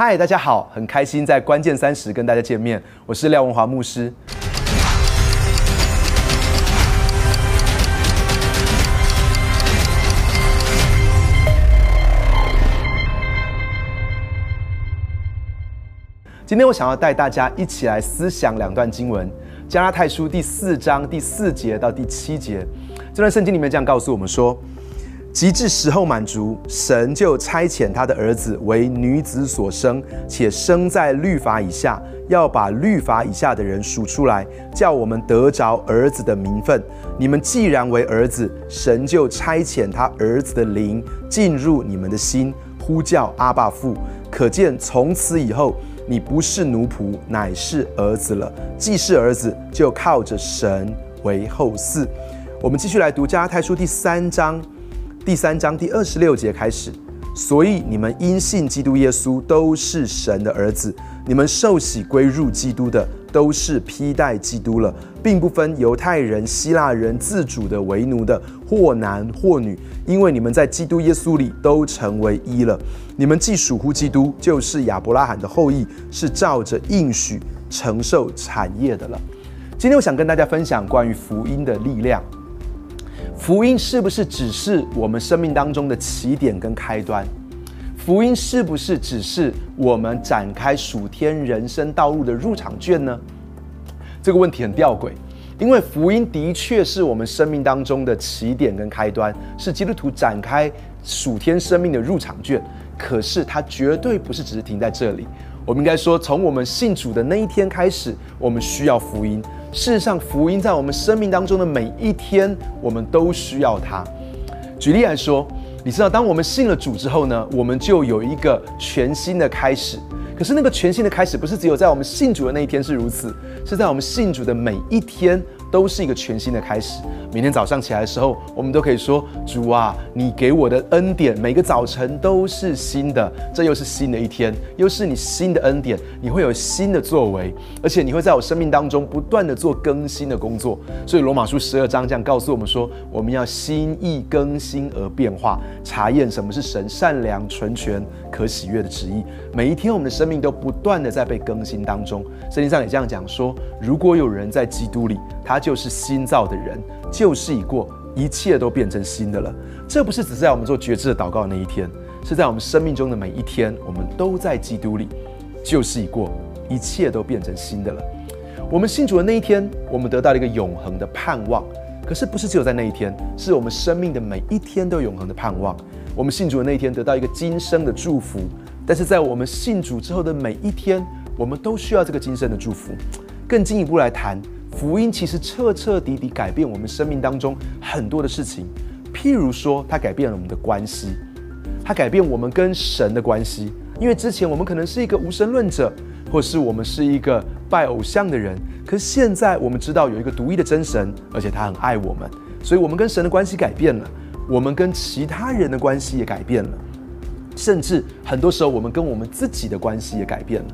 嗨，大家好，很开心在关键三十跟大家见面，我是廖文华牧师。今天我想要带大家一起来思想两段经文，《加拉太书》第四章第四节到第七节。这段圣经里面这样告诉我们说：“及至时候满足，神就差遣他的儿子为女子所生，且生在律法以下，要把律法以下的人数出来，叫我们得着儿子的名分。你们既然为儿子，神就差遣他儿子的灵进入你们的心，呼叫阿爸父。可见从此以后。”你不是奴仆，乃是儿子了。既是儿子，就靠着神为后嗣。我们继续来读加拉太书第三章，第三章第二十六节开始。所以你们因信基督耶稣，都是神的儿子。你们受洗归入基督的。都是披戴基督了，并不分犹太人、希腊人，自主的为奴的，或男或女，因为你们在基督耶稣里都成为一了。你们既属乎基督，就是亚伯拉罕的后裔，是照着应许承受产业的了。今天我想跟大家分享关于福音的力量。福音是不是只是我们生命当中的起点跟开端？福音是不是只是我们展开属天人生道路的入场券呢？这个问题很吊诡，因为福音的确是我们生命当中的起点跟开端，是基督徒展开属天生命的入场券。可是它绝对不是只是停在这里。我们应该说，从我们信主的那一天开始，我们需要福音。事实上，福音在我们生命当中的每一天，我们都需要它。举例来说。你知道，当我们信了主之后呢，我们就有一个全新的开始。可是那个全新的开始，不是只有在我们信主的那一天是如此，是在我们信主的每一天。都是一个全新的开始。每天早上起来的时候，我们都可以说：“主啊，你给我的恩典，每个早晨都是新的。这又是新的一天，又是你新的恩典。你会有新的作为，而且你会在我生命当中不断的做更新的工作。所以罗马书十二章这样告诉我们说：我们要心意更新而变化，查验什么是神善良、纯全、可喜悦的旨意。每一天，我们的生命都不断的在被更新当中。圣经上也这样讲说：如果有人在基督里，他就是新造的人，旧事已过，一切都变成新的了。这不是只是在我们做觉知的祷告那一天，是在我们生命中的每一天，我们都在基督里，旧事已过，一切都变成新的了。我们信主的那一天，我们得到了一个永恒的盼望。可是不是只有在那一天，是我们生命的每一天都有永恒的盼望。我们信主的那一天，得到一个今生的祝福。但是在我们信主之后的每一天，我们都需要这个今生的祝福。更进一步来谈。福音其实彻彻底底改变我们生命当中很多的事情，譬如说，它改变了我们的关系，它改变我们跟神的关系。因为之前我们可能是一个无神论者，或是我们是一个拜偶像的人，可是现在我们知道有一个独一的真神，而且他很爱我们，所以我们跟神的关系改变了，我们跟其他人的关系也改变了，甚至很多时候我们跟我们自己的关系也改变了。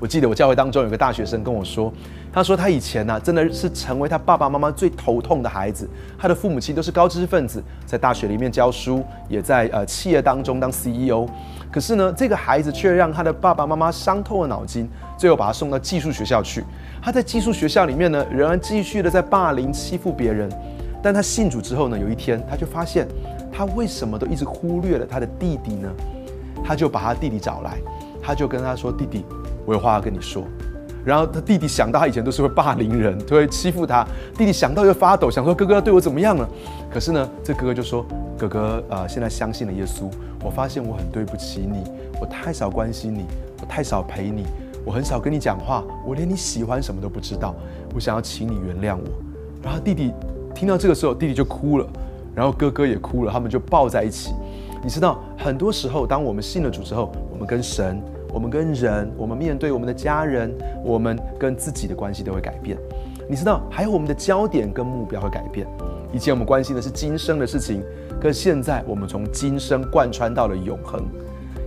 我记得我教会当中有个大学生跟我说，他说他以前呢真的是成为他爸爸妈妈最头痛的孩子。他的父母亲都是高知识分子，在大学里面教书，也在呃企业当中当 CEO。可是呢，这个孩子却让他的爸爸妈妈伤透了脑筋，最后把他送到寄宿学校去。他在寄宿学校里面呢，仍然继续的在霸凌欺负别人。但他信主之后呢，有一天他就发现，他为什么都一直忽略了他的弟弟呢？他就把他弟弟找来，他就跟他说：“弟弟。”我有话要跟你说，然后他弟弟想到他以前都是会霸凌人，都会欺负他。弟弟想到就发抖，想说哥哥要对我怎么样了？可是呢，这哥哥就说：“哥哥，呃，现在相信了耶稣。我发现我很对不起你，我太少关心你，我太少陪你，我很少跟你讲话，我连你喜欢什么都不知道。我想要请你原谅我。”然后弟弟听到这个时候，弟弟就哭了，然后哥哥也哭了，他们就抱在一起。你知道，很多时候，当我们信了主之后，我们跟神。我们跟人，我们面对我们的家人，我们跟自己的关系都会改变。你知道，还有我们的焦点跟目标会改变。以前我们关心的是今生的事情，可是现在我们从今生贯穿到了永恒。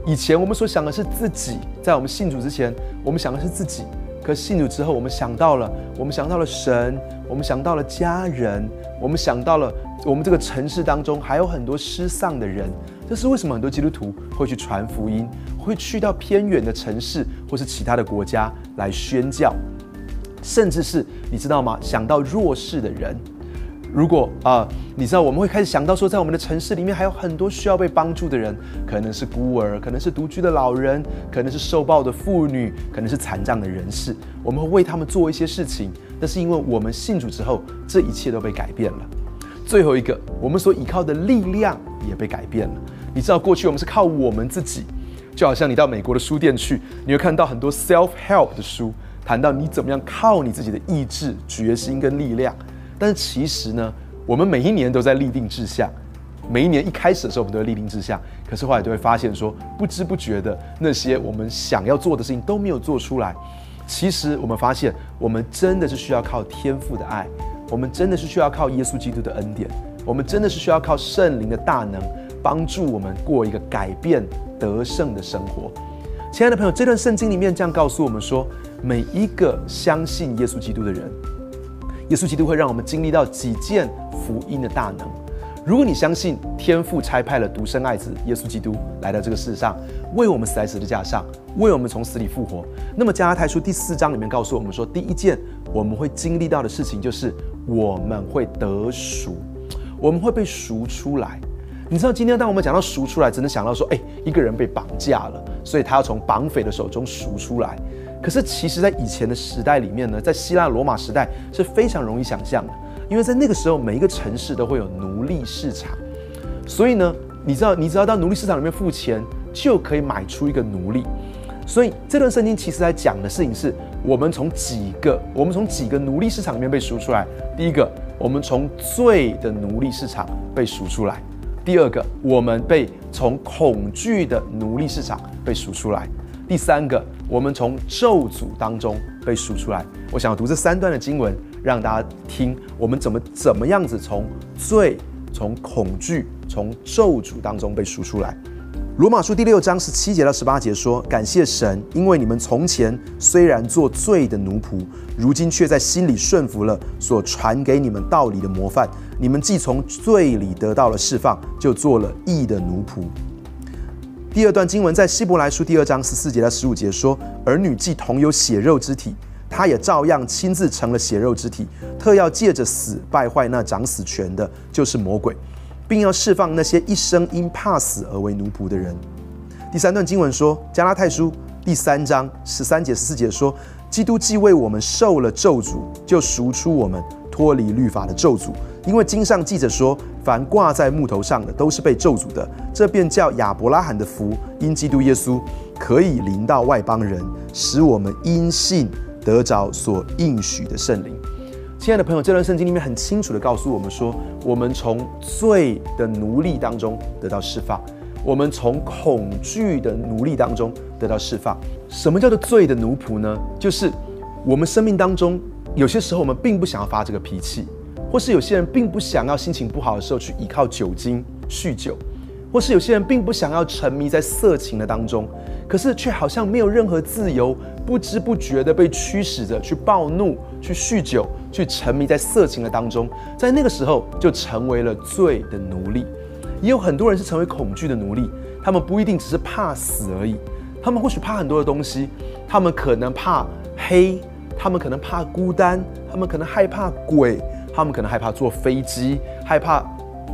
以前我们所想的是自己，在我们信主之前，我们想的是自己；可信主之后，我们想到了，我们想到了神，我们想到了家人，我们想到了我们这个城市当中还有很多失丧的人。这是为什么很多基督徒会去传福音，会去到偏远的城市或是其他的国家来宣教，甚至是你知道吗？想到弱势的人。如果啊，你知道我们会开始想到说，在我们的城市里面还有很多需要被帮助的人，可能是孤儿，可能是独居的老人，可能是受暴的妇女，可能是残障的人士。我们会为他们做一些事情，那是因为我们信主之后，这一切都被改变了。最后一个，我们所依靠的力量也被改变了。你知道，过去我们是靠我们自己，就好像你到美国的书店去，你会看到很多 self help 的书，谈到你怎么样靠你自己的意志、决心跟力量。但是其实呢，我们每一年都在立定志向，每一年一开始的时候，我们都会立定志向。可是后来就会发现说，不知不觉的那些我们想要做的事情都没有做出来。其实我们发现，我们真的是需要靠天赋的爱，我们真的是需要靠耶稣基督的恩典，我们真的是需要靠圣灵的大能帮助我们过一个改变得胜的生活。亲爱的朋友，这段圣经里面这样告诉我们说，每一个相信耶稣基督的人。耶稣基督会让我们经历到几件福音的大能。如果你相信天父差派了独生爱子耶稣基督来到这个世上，为我们死在十字架上，为我们从死里复活，那么加拉太书第四章里面告诉我们说，第一件我们会经历到的事情就是我们会得赎，我们会被赎出来。你知道今天当我们讲到赎出来，只能想到说，哎，一个人被绑架了，所以他要从绑匪的手中赎出来。可是，其实，在以前的时代里面呢，在希腊罗马时代是非常容易想象的，因为在那个时候，每一个城市都会有奴隶市场，所以呢，你知道，你只要到奴隶市场里面付钱，就可以买出一个奴隶。所以这段圣经其实在讲的事情是，我们从几个，我们从几个奴隶市场里面被赎出来。第一个，我们从罪的奴隶市场被赎出来；第二个，我们被从恐惧的奴隶市场被赎出来。第三个，我们从咒诅当中被赎出来。我想要读这三段的经文，让大家听我们怎么怎么样子从罪、从恐惧、从咒诅当中被赎出来。罗马书第六章十七节到十八节说：“感谢神，因为你们从前虽然做罪的奴仆，如今却在心里顺服了所传给你们道理的模范。你们既从罪里得到了释放，就做了义的奴仆。”第二段经文在希伯来书第二章十四节到十五节说：“儿女既同有血肉之体，他也照样亲自成了血肉之体，特要借着死败坏那掌死权的，就是魔鬼，并要释放那些一生因怕死而为奴仆的人。”第三段经文说：“加拉太书第三章十三节十四节说，基督既为我们受了咒诅，就赎出我们脱离律法的咒诅。”因为经上记着说，凡挂在木头上的都是被咒诅的，这便叫亚伯拉罕的福因基督耶稣可以临到外邦人，使我们因信得着所应许的圣灵。亲爱的朋友，这段圣经里面很清楚的告诉我们说，我们从罪的奴隶当中得到释放，我们从恐惧的奴隶当中得到释放。什么叫做罪的奴仆呢？就是我们生命当中有些时候我们并不想要发这个脾气。或是有些人并不想要心情不好的时候去依靠酒精酗酒，或是有些人并不想要沉迷在色情的当中，可是却好像没有任何自由，不知不觉的被驱使着去暴怒、去酗酒、去沉迷在色情的当中，在那个时候就成为了罪的奴隶。也有很多人是成为恐惧的奴隶，他们不一定只是怕死而已，他们或许怕很多的东西，他们可能怕黑，他们可能怕孤单，他们可能害怕鬼。他们可能害怕坐飞机，害怕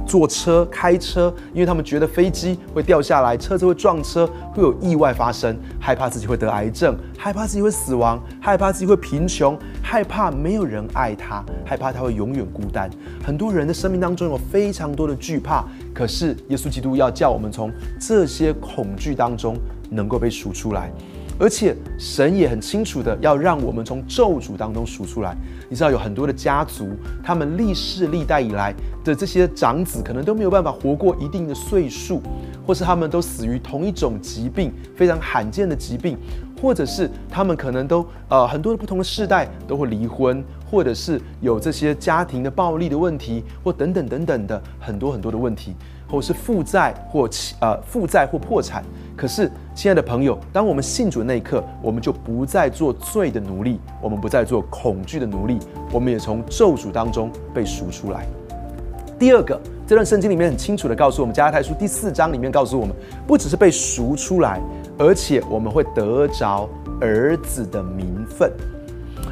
坐车、开车，因为他们觉得飞机会掉下来，车子会撞车，会有意外发生，害怕自己会得癌症，害怕自己会死亡，害怕自己会贫穷，害怕没有人爱他，害怕他会永远孤单。很多人的生命当中有非常多的惧怕，可是耶稣基督要叫我们从这些恐惧当中能够被赎出来。而且神也很清楚的要让我们从咒诅当中赎出来。你知道有很多的家族，他们历世历代以来的这些长子，可能都没有办法活过一定的岁数，或是他们都死于同一种疾病，非常罕见的疾病，或者是他们可能都呃很多的不同的世代都会离婚，或者是有这些家庭的暴力的问题，或等等等等的很多很多的问题，或是负债或呃负债或破产。可是，亲爱的朋友，当我们信主的那一刻，我们就不再做罪的奴隶，我们不再做恐惧的奴隶，我们也从咒诅当中被赎出来。第二个，这段圣经里面很清楚的告诉我们，加太书第四章里面告诉我们，不只是被赎出来，而且我们会得着儿子的名分。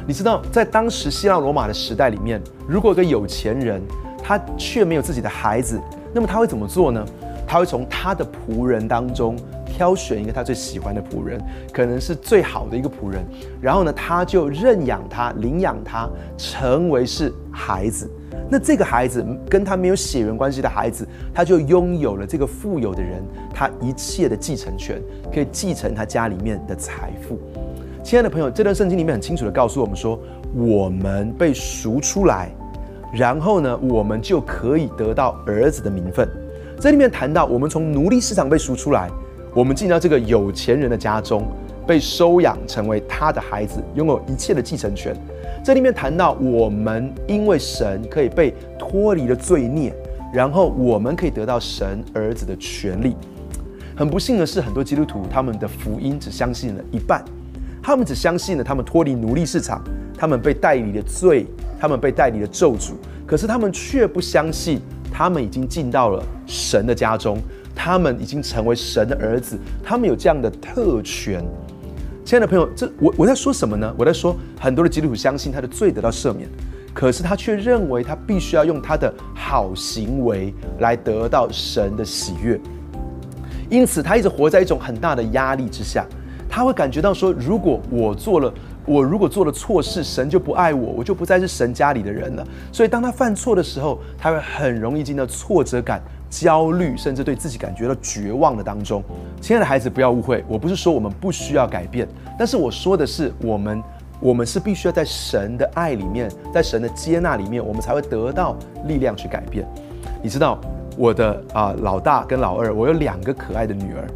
你知道，在当时希腊罗马的时代里面，如果一个有钱人他却没有自己的孩子，那么他会怎么做呢？他会从他的仆人当中挑选一个他最喜欢的仆人，可能是最好的一个仆人，然后呢，他就认养他、领养他，成为是孩子。那这个孩子跟他没有血缘关系的孩子，他就拥有了这个富有的人他一切的继承权，可以继承他家里面的财富。亲爱的朋友，这段圣经里面很清楚的告诉我们说，我们被赎出来，然后呢，我们就可以得到儿子的名分。这里面谈到，我们从奴隶市场被赎出来，我们进到这个有钱人的家中，被收养成为他的孩子，拥有一切的继承权。这里面谈到，我们因为神可以被脱离了罪孽，然后我们可以得到神儿子的权利。很不幸的是，很多基督徒他们的福音只相信了一半。他们只相信了他们脱离奴隶市场，他们被代理的罪，他们被代理了咒诅。可是他们却不相信，他们已经进到了神的家中，他们已经成为神的儿子，他们有这样的特权。亲爱的朋友，这我我在说什么呢？我在说很多的基督徒相信他的罪得到赦免，可是他却认为他必须要用他的好行为来得到神的喜悦，因此他一直活在一种很大的压力之下。他会感觉到说，如果我做了，我如果做了错事，神就不爱我，我就不再是神家里的人了。所以，当他犯错的时候，他会很容易进到挫折感、焦虑，甚至对自己感觉到绝望的当中。亲爱的孩子，不要误会，我不是说我们不需要改变，但是我说的是，我们，我们是必须要在神的爱里面，在神的接纳里面，我们才会得到力量去改变。你知道，我的啊老大跟老二，我有两个可爱的女儿。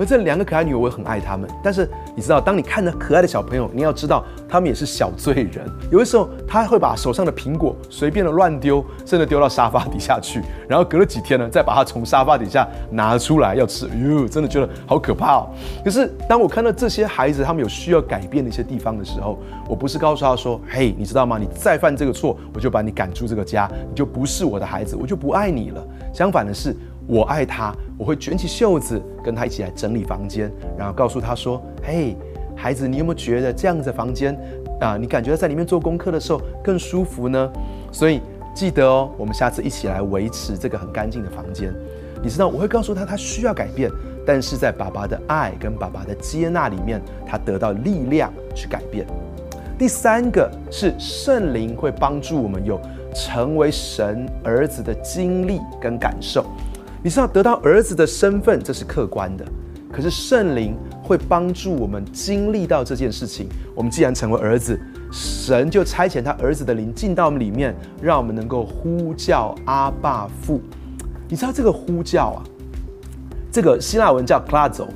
而这两个可爱女儿，我也很爱她们。但是你知道，当你看着可爱的小朋友，你要知道，他们也是小罪人。有的时候，他会把手上的苹果随便的乱丢，甚至丢到沙发底下去。然后隔了几天呢，再把它从沙发底下拿出来要吃。哟，真的觉得好可怕哦。可是当我看到这些孩子他们有需要改变的一些地方的时候，我不是告诉他说：“嘿，你知道吗？你再犯这个错，我就把你赶出这个家，你就不是我的孩子，我就不爱你了。”相反的是。我爱他，我会卷起袖子跟他一起来整理房间，然后告诉他说：“嘿，孩子，你有没有觉得这样子房间啊？你感觉在里面做功课的时候更舒服呢？”所以记得哦，我们下次一起来维持这个很干净的房间。你知道，我会告诉他他需要改变，但是在爸爸的爱跟爸爸的接纳里面，他得到力量去改变。第三个是圣灵会帮助我们有成为神儿子的经历跟感受。你知道得到儿子的身份，这是客观的。可是圣灵会帮助我们经历到这件事情。我们既然成为儿子，神就差遣他儿子的灵进到我们里面，让我们能够呼叫阿爸父。你知道这个呼叫啊，这个希腊文叫 k l a z o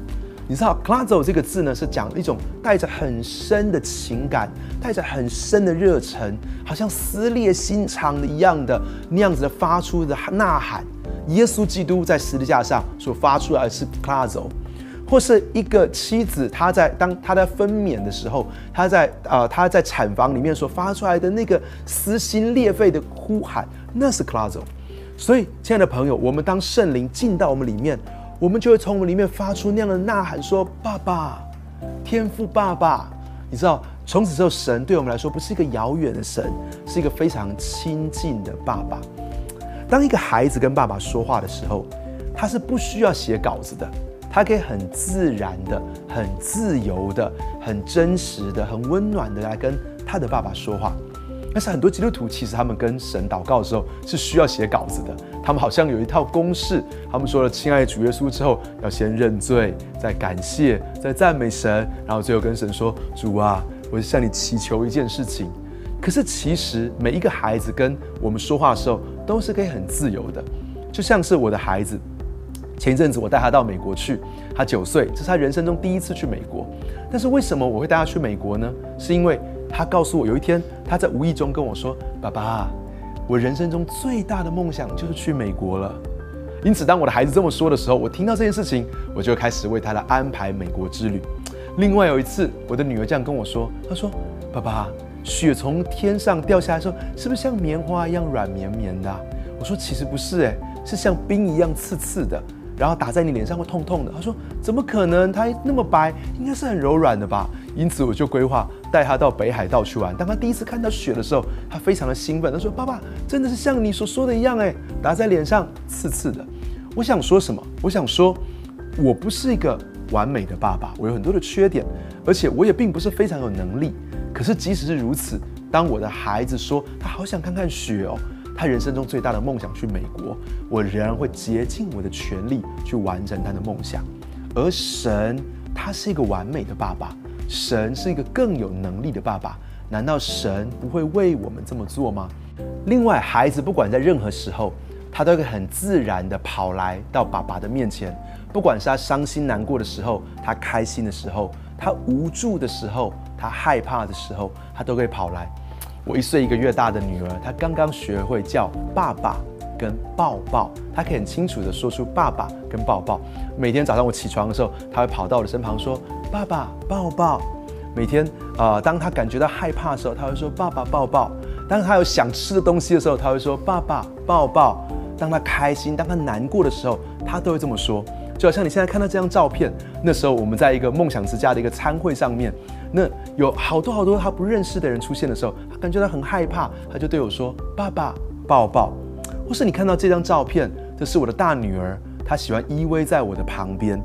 你知道 k l a z o 这个字呢，是讲一种带着很深的情感，带着很深的热忱，好像撕裂心肠的一样的那样子的发出的呐喊。耶稣基督在十字架上所发出来是 c l a z o 或是一个妻子，她在当她在分娩的时候，她在啊她在产房里面所发出来的那个撕心裂肺的呼喊，那是 c l a z o 所以，亲爱的朋友，我们当圣灵进到我们里面，我们就会从我们里面发出那样的呐喊，说：“爸爸，天父爸爸。”你知道，从此之后，神对我们来说不是一个遥远的神，是一个非常亲近的爸爸。当一个孩子跟爸爸说话的时候，他是不需要写稿子的，他可以很自然的、很自由的、很真实的、很温暖的来跟他的爸爸说话。但是很多基督徒其实他们跟神祷告的时候是需要写稿子的，他们好像有一套公式，他们说了“亲爱的主耶稣”之后，要先认罪，再感谢，再赞美神，然后最后跟神说：“主啊，我向你祈求一件事情。”可是其实每一个孩子跟我们说话的时候，都是可以很自由的，就像是我的孩子，前阵子我带他到美国去，他九岁，这是他人生中第一次去美国。但是为什么我会带他去美国呢？是因为他告诉我，有一天他在无意中跟我说：“爸爸，我人生中最大的梦想就是去美国了。”因此，当我的孩子这么说的时候，我听到这件事情，我就开始为他来安排美国之旅。另外有一次，我的女儿这样跟我说：“她说，爸爸。”雪从天上掉下来的时候，是不是像棉花一样软绵绵的？我说其实不是，哎，是像冰一样刺刺的，然后打在你脸上会痛痛的。他说怎么可能？它那么白，应该是很柔软的吧？因此我就规划带他到北海道去玩。当他第一次看到雪的时候，他非常的兴奋。他说：“爸爸，真的是像你所说的一样，哎，打在脸上刺刺的。”我想说什么？我想说，我不是一个完美的爸爸，我有很多的缺点，而且我也并不是非常有能力。可是即使是如此，当我的孩子说他好想看看雪哦，他人生中最大的梦想去美国，我仍然会竭尽我的全力去完成他的梦想。而神，他是一个完美的爸爸，神是一个更有能力的爸爸，难道神不会为我们这么做吗？另外，孩子不管在任何时候，他都会很自然的跑来到爸爸的面前，不管是他伤心难过的时候，他开心的时候，他无助的时候，他害怕的时候，他都会跑来。我一岁一个月大的女儿，她刚刚学会叫爸爸跟抱抱，她可以很清楚的说出爸爸跟抱抱。每天早上我起床的时候，她会跑到我的身旁说爸爸抱抱。每天啊，当她感觉到害怕的时候，她会说爸爸抱抱。当她有想吃的东西的时候，她会说爸爸抱抱。当她开心、当她难过的时候，她都会这么说。就好像你现在看到这张照片，那时候我们在一个梦想之家的一个餐会上面。那有好多好多他不认识的人出现的时候，他感觉到很害怕，他就对我说：“爸爸，抱抱。”或是你看到这张照片，这是我的大女儿，她喜欢依偎在我的旁边。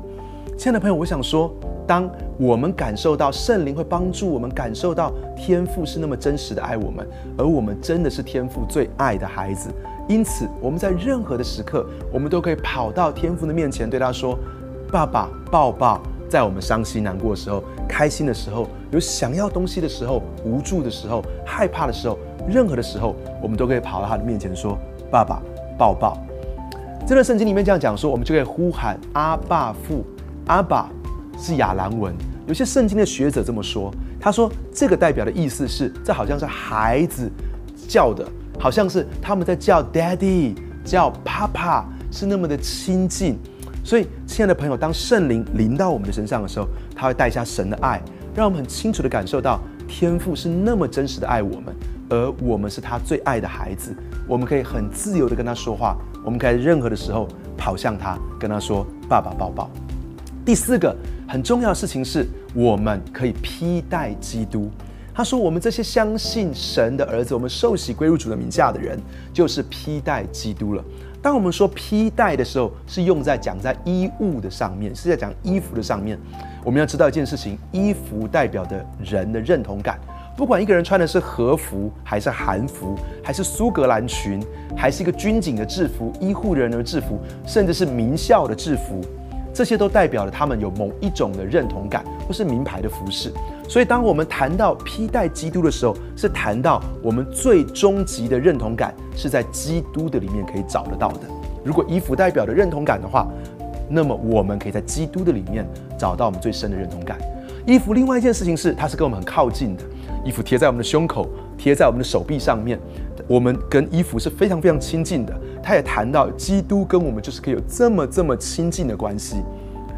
亲爱的朋友，我想说，当我们感受到圣灵会帮助我们感受到天父是那么真实的爱我们，而我们真的是天父最爱的孩子，因此我们在任何的时刻，我们都可以跑到天父的面前，对他说：“爸爸，抱抱。”在我们伤心难过的时候，开心的时候，有想要东西的时候，无助的时候，害怕的时候，任何的时候，我们都可以跑到他的面前说：“爸爸，抱抱。”这段圣经里面这样讲说，我们就可以呼喊阿爸父。阿爸是亚兰文，有些圣经的学者这么说，他说这个代表的意思是，这好像是孩子叫的，好像是他们在叫 Daddy，叫 Papa，是那么的亲近。所以，亲爱的朋友，当圣灵临到我们的身上的时候，他会带下神的爱，让我们很清楚的感受到天父是那么真实的爱我们，而我们是他最爱的孩子。我们可以很自由的跟他说话，我们可以任何的时候跑向他，跟他说“爸爸抱抱”。第四个很重要的事情是，我们可以披戴基督。他说：“我们这些相信神的儿子，我们受洗归入主的名下的人，就是披戴基督了。”当我们说披戴的时候，是用在讲在衣物的上面，是在讲衣服的上面。我们要知道一件事情：衣服代表的人的认同感。不管一个人穿的是和服，还是韩服，还是苏格兰裙，还是一个军警的制服、医护人员的制服，甚至是名校的制服。这些都代表了他们有某一种的认同感，或是名牌的服饰。所以，当我们谈到披戴基督的时候，是谈到我们最终极的认同感是在基督的里面可以找得到的。如果衣服代表的认同感的话，那么我们可以在基督的里面找到我们最深的认同感。衣服另外一件事情是，它是跟我们很靠近的。衣服贴在我们的胸口，贴在我们的手臂上面，我们跟衣服是非常非常亲近的。他也谈到，基督跟我们就是可以有这么这么亲近的关系。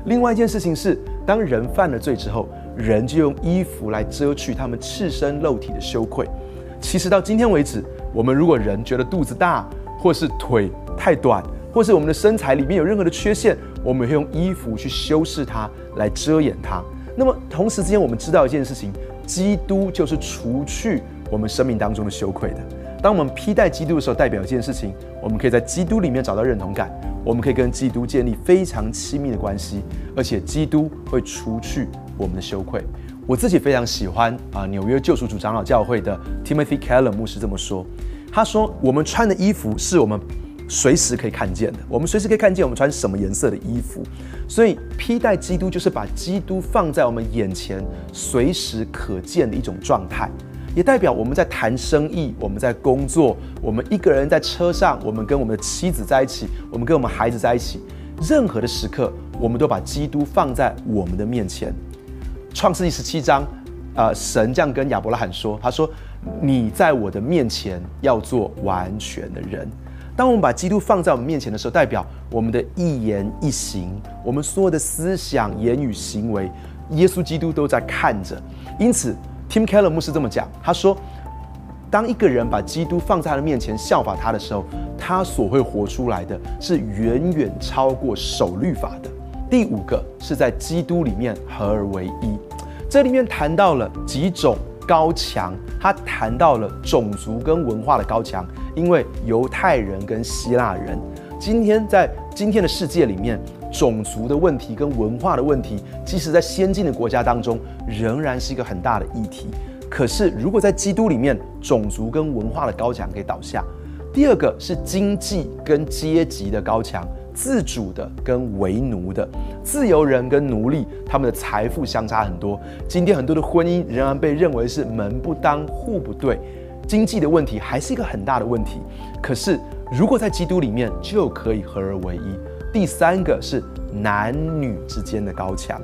另外一件事情是，当人犯了罪之后，人就用衣服来遮去他们赤身肉体的羞愧。其实到今天为止，我们如果人觉得肚子大，或是腿太短，或是我们的身材里面有任何的缺陷，我们会用衣服去修饰它，来遮掩它。那么同时之间，我们知道一件事情。基督就是除去我们生命当中的羞愧的。当我们披戴基督的时候，代表一件事情：我们可以在基督里面找到认同感，我们可以跟基督建立非常亲密的关系，而且基督会除去我们的羞愧。我自己非常喜欢啊，纽约救赎主长老教会的 Timothy Keller 牧师这么说：他说，我们穿的衣服是我们。随时可以看见的，我们随时可以看见我们穿什么颜色的衣服，所以披戴基督就是把基督放在我们眼前，随时可见的一种状态，也代表我们在谈生意，我们在工作，我们一个人在车上，我们跟我们的妻子在一起，我们跟我们孩子在一起，任何的时刻，我们都把基督放在我们的面前。创世纪十七章，呃，神这样跟亚伯拉罕说：“他说，你在我的面前要做完全的人。”当我们把基督放在我们面前的时候，代表我们的一言一行，我们所有的思想、言语、行为，耶稣基督都在看着。因此，Tim Keller 牧师这么讲，他说：“当一个人把基督放在他的面前效法他的时候，他所会活出来的是远远超过守律法的。第五个是在基督里面合而为一，这里面谈到了几种高墙，他谈到了种族跟文化的高墙，因为犹太人跟希腊人，今天在今天的世界里面，种族的问题跟文化的问题，即使在先进的国家当中，仍然是一个很大的议题。可是，如果在基督里面，种族跟文化的高墙可以倒下。第二个是经济跟阶级的高墙，自主的跟为奴的，自由人跟奴隶，他们的财富相差很多。今天很多的婚姻仍然被认为是门不当户不对，经济的问题还是一个很大的问题。可是，如果在基督里面，就可以合而为一。第三个是男女之间的高墙。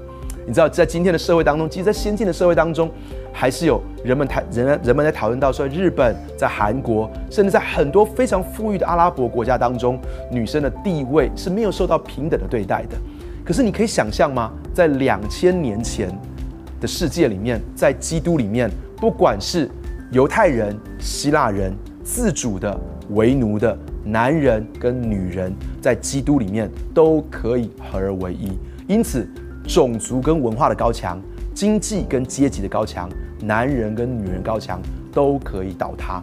你知道，在今天的社会当中，其实，在先进的社会当中，还是有人们谈人人们在讨论到说，日本、在韩国，甚至在很多非常富裕的阿拉伯国家当中，女生的地位是没有受到平等的对待的。可是，你可以想象吗？在两千年前的世界里面，在基督里面，不管是犹太人、希腊人、自主的、为奴的男人跟女人，在基督里面都可以合而为一。因此。种族跟文化的高墙，经济跟阶级的高墙，男人跟女人高墙都可以倒塌。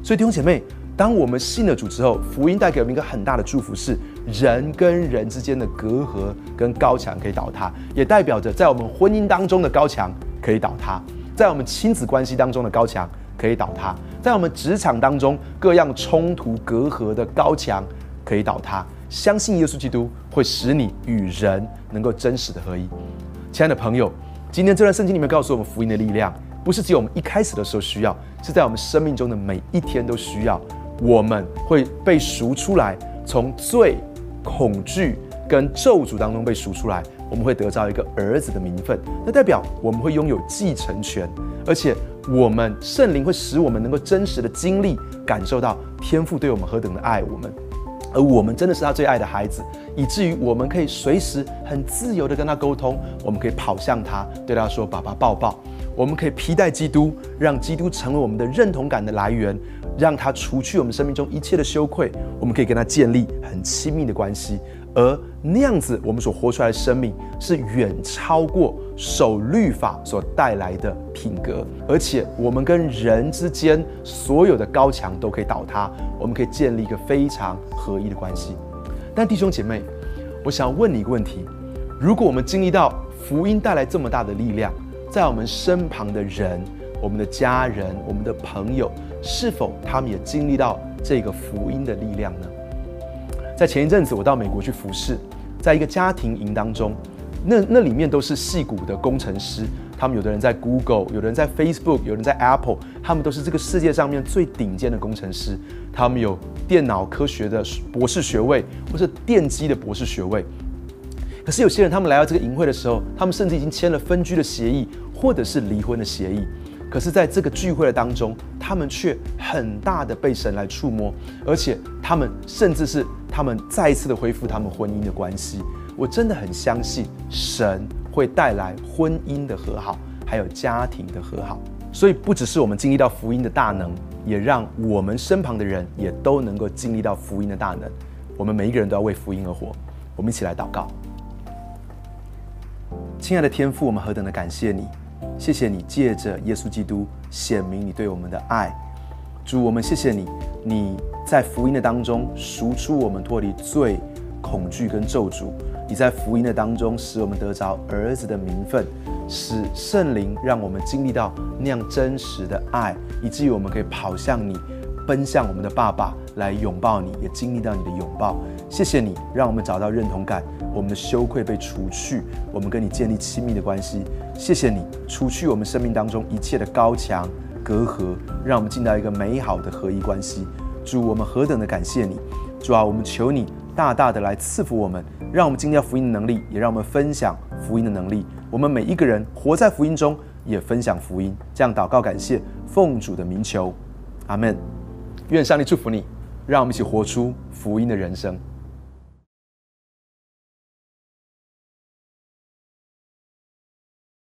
所以弟兄姐妹，当我们信了主之后，福音带给我们一个很大的祝福，是人跟人之间的隔阂跟高墙可以倒塌，也代表着在我们婚姻当中的高墙可以倒塌，在我们亲子关系当中的高墙可以倒塌，在我们职场当中各样冲突隔阂的高墙可以倒塌。相信耶稣基督会使你与人能够真实的合一。亲爱的朋友，今天这段圣经里面告诉我们，福音的力量不是只有我们一开始的时候需要，是在我们生命中的每一天都需要。我们会被赎出来，从罪、恐惧跟咒诅当中被赎出来，我们会得到一个儿子的名分，那代表我们会拥有继承权，而且我们圣灵会使我们能够真实的经历、感受到天父对我们何等的爱我们。而我们真的是他最爱的孩子，以至于我们可以随时很自由的跟他沟通，我们可以跑向他，对他说：“爸爸抱抱。”我们可以披戴基督，让基督成为我们的认同感的来源，让他除去我们生命中一切的羞愧。我们可以跟他建立很亲密的关系。而那样子，我们所活出来的生命是远超过守律法所带来的品格，而且我们跟人之间所有的高墙都可以倒塌，我们可以建立一个非常合一的关系。但弟兄姐妹，我想问你一个问题：如果我们经历到福音带来这么大的力量，在我们身旁的人、我们的家人、我们的朋友，是否他们也经历到这个福音的力量呢？在前一阵子，我到美国去服侍，在一个家庭营当中，那那里面都是戏骨的工程师，他们有的人在 Google，有的人在 Facebook，有的人在 Apple，他们都是这个世界上面最顶尖的工程师，他们有电脑科学的博士学位，或是电机的博士学位。可是有些人，他们来到这个营会的时候，他们甚至已经签了分居的协议，或者是离婚的协议。可是，在这个聚会的当中，他们却很大的被神来触摸，而且他们甚至是他们再一次的恢复他们婚姻的关系。我真的很相信神会带来婚姻的和好，还有家庭的和好。所以，不只是我们经历到福音的大能，也让我们身旁的人也都能够经历到福音的大能。我们每一个人都要为福音而活。我们一起来祷告，亲爱的天父，我们何等的感谢你。谢谢你借着耶稣基督显明你对我们的爱，主，我们谢谢你，你在福音的当中赎出我们脱离罪、恐惧跟咒诅，你在福音的当中使我们得着儿子的名分，使圣灵让我们经历到那样真实的爱，以至于我们可以跑向你。奔向我们的爸爸来拥抱你，也经历到你的拥抱。谢谢你，让我们找到认同感，我们的羞愧被除去，我们跟你建立亲密的关系。谢谢你，除去我们生命当中一切的高墙隔阂，让我们进到一个美好的合一关系。主，我们何等的感谢你！主啊，我们求你大大的来赐福我们，让我们经历福音的能力，也让我们分享福音的能力。我们每一个人活在福音中，也分享福音。这样祷告，感谢奉主的名求，阿门。愿上帝祝福你，让我们一起活出福音的人生。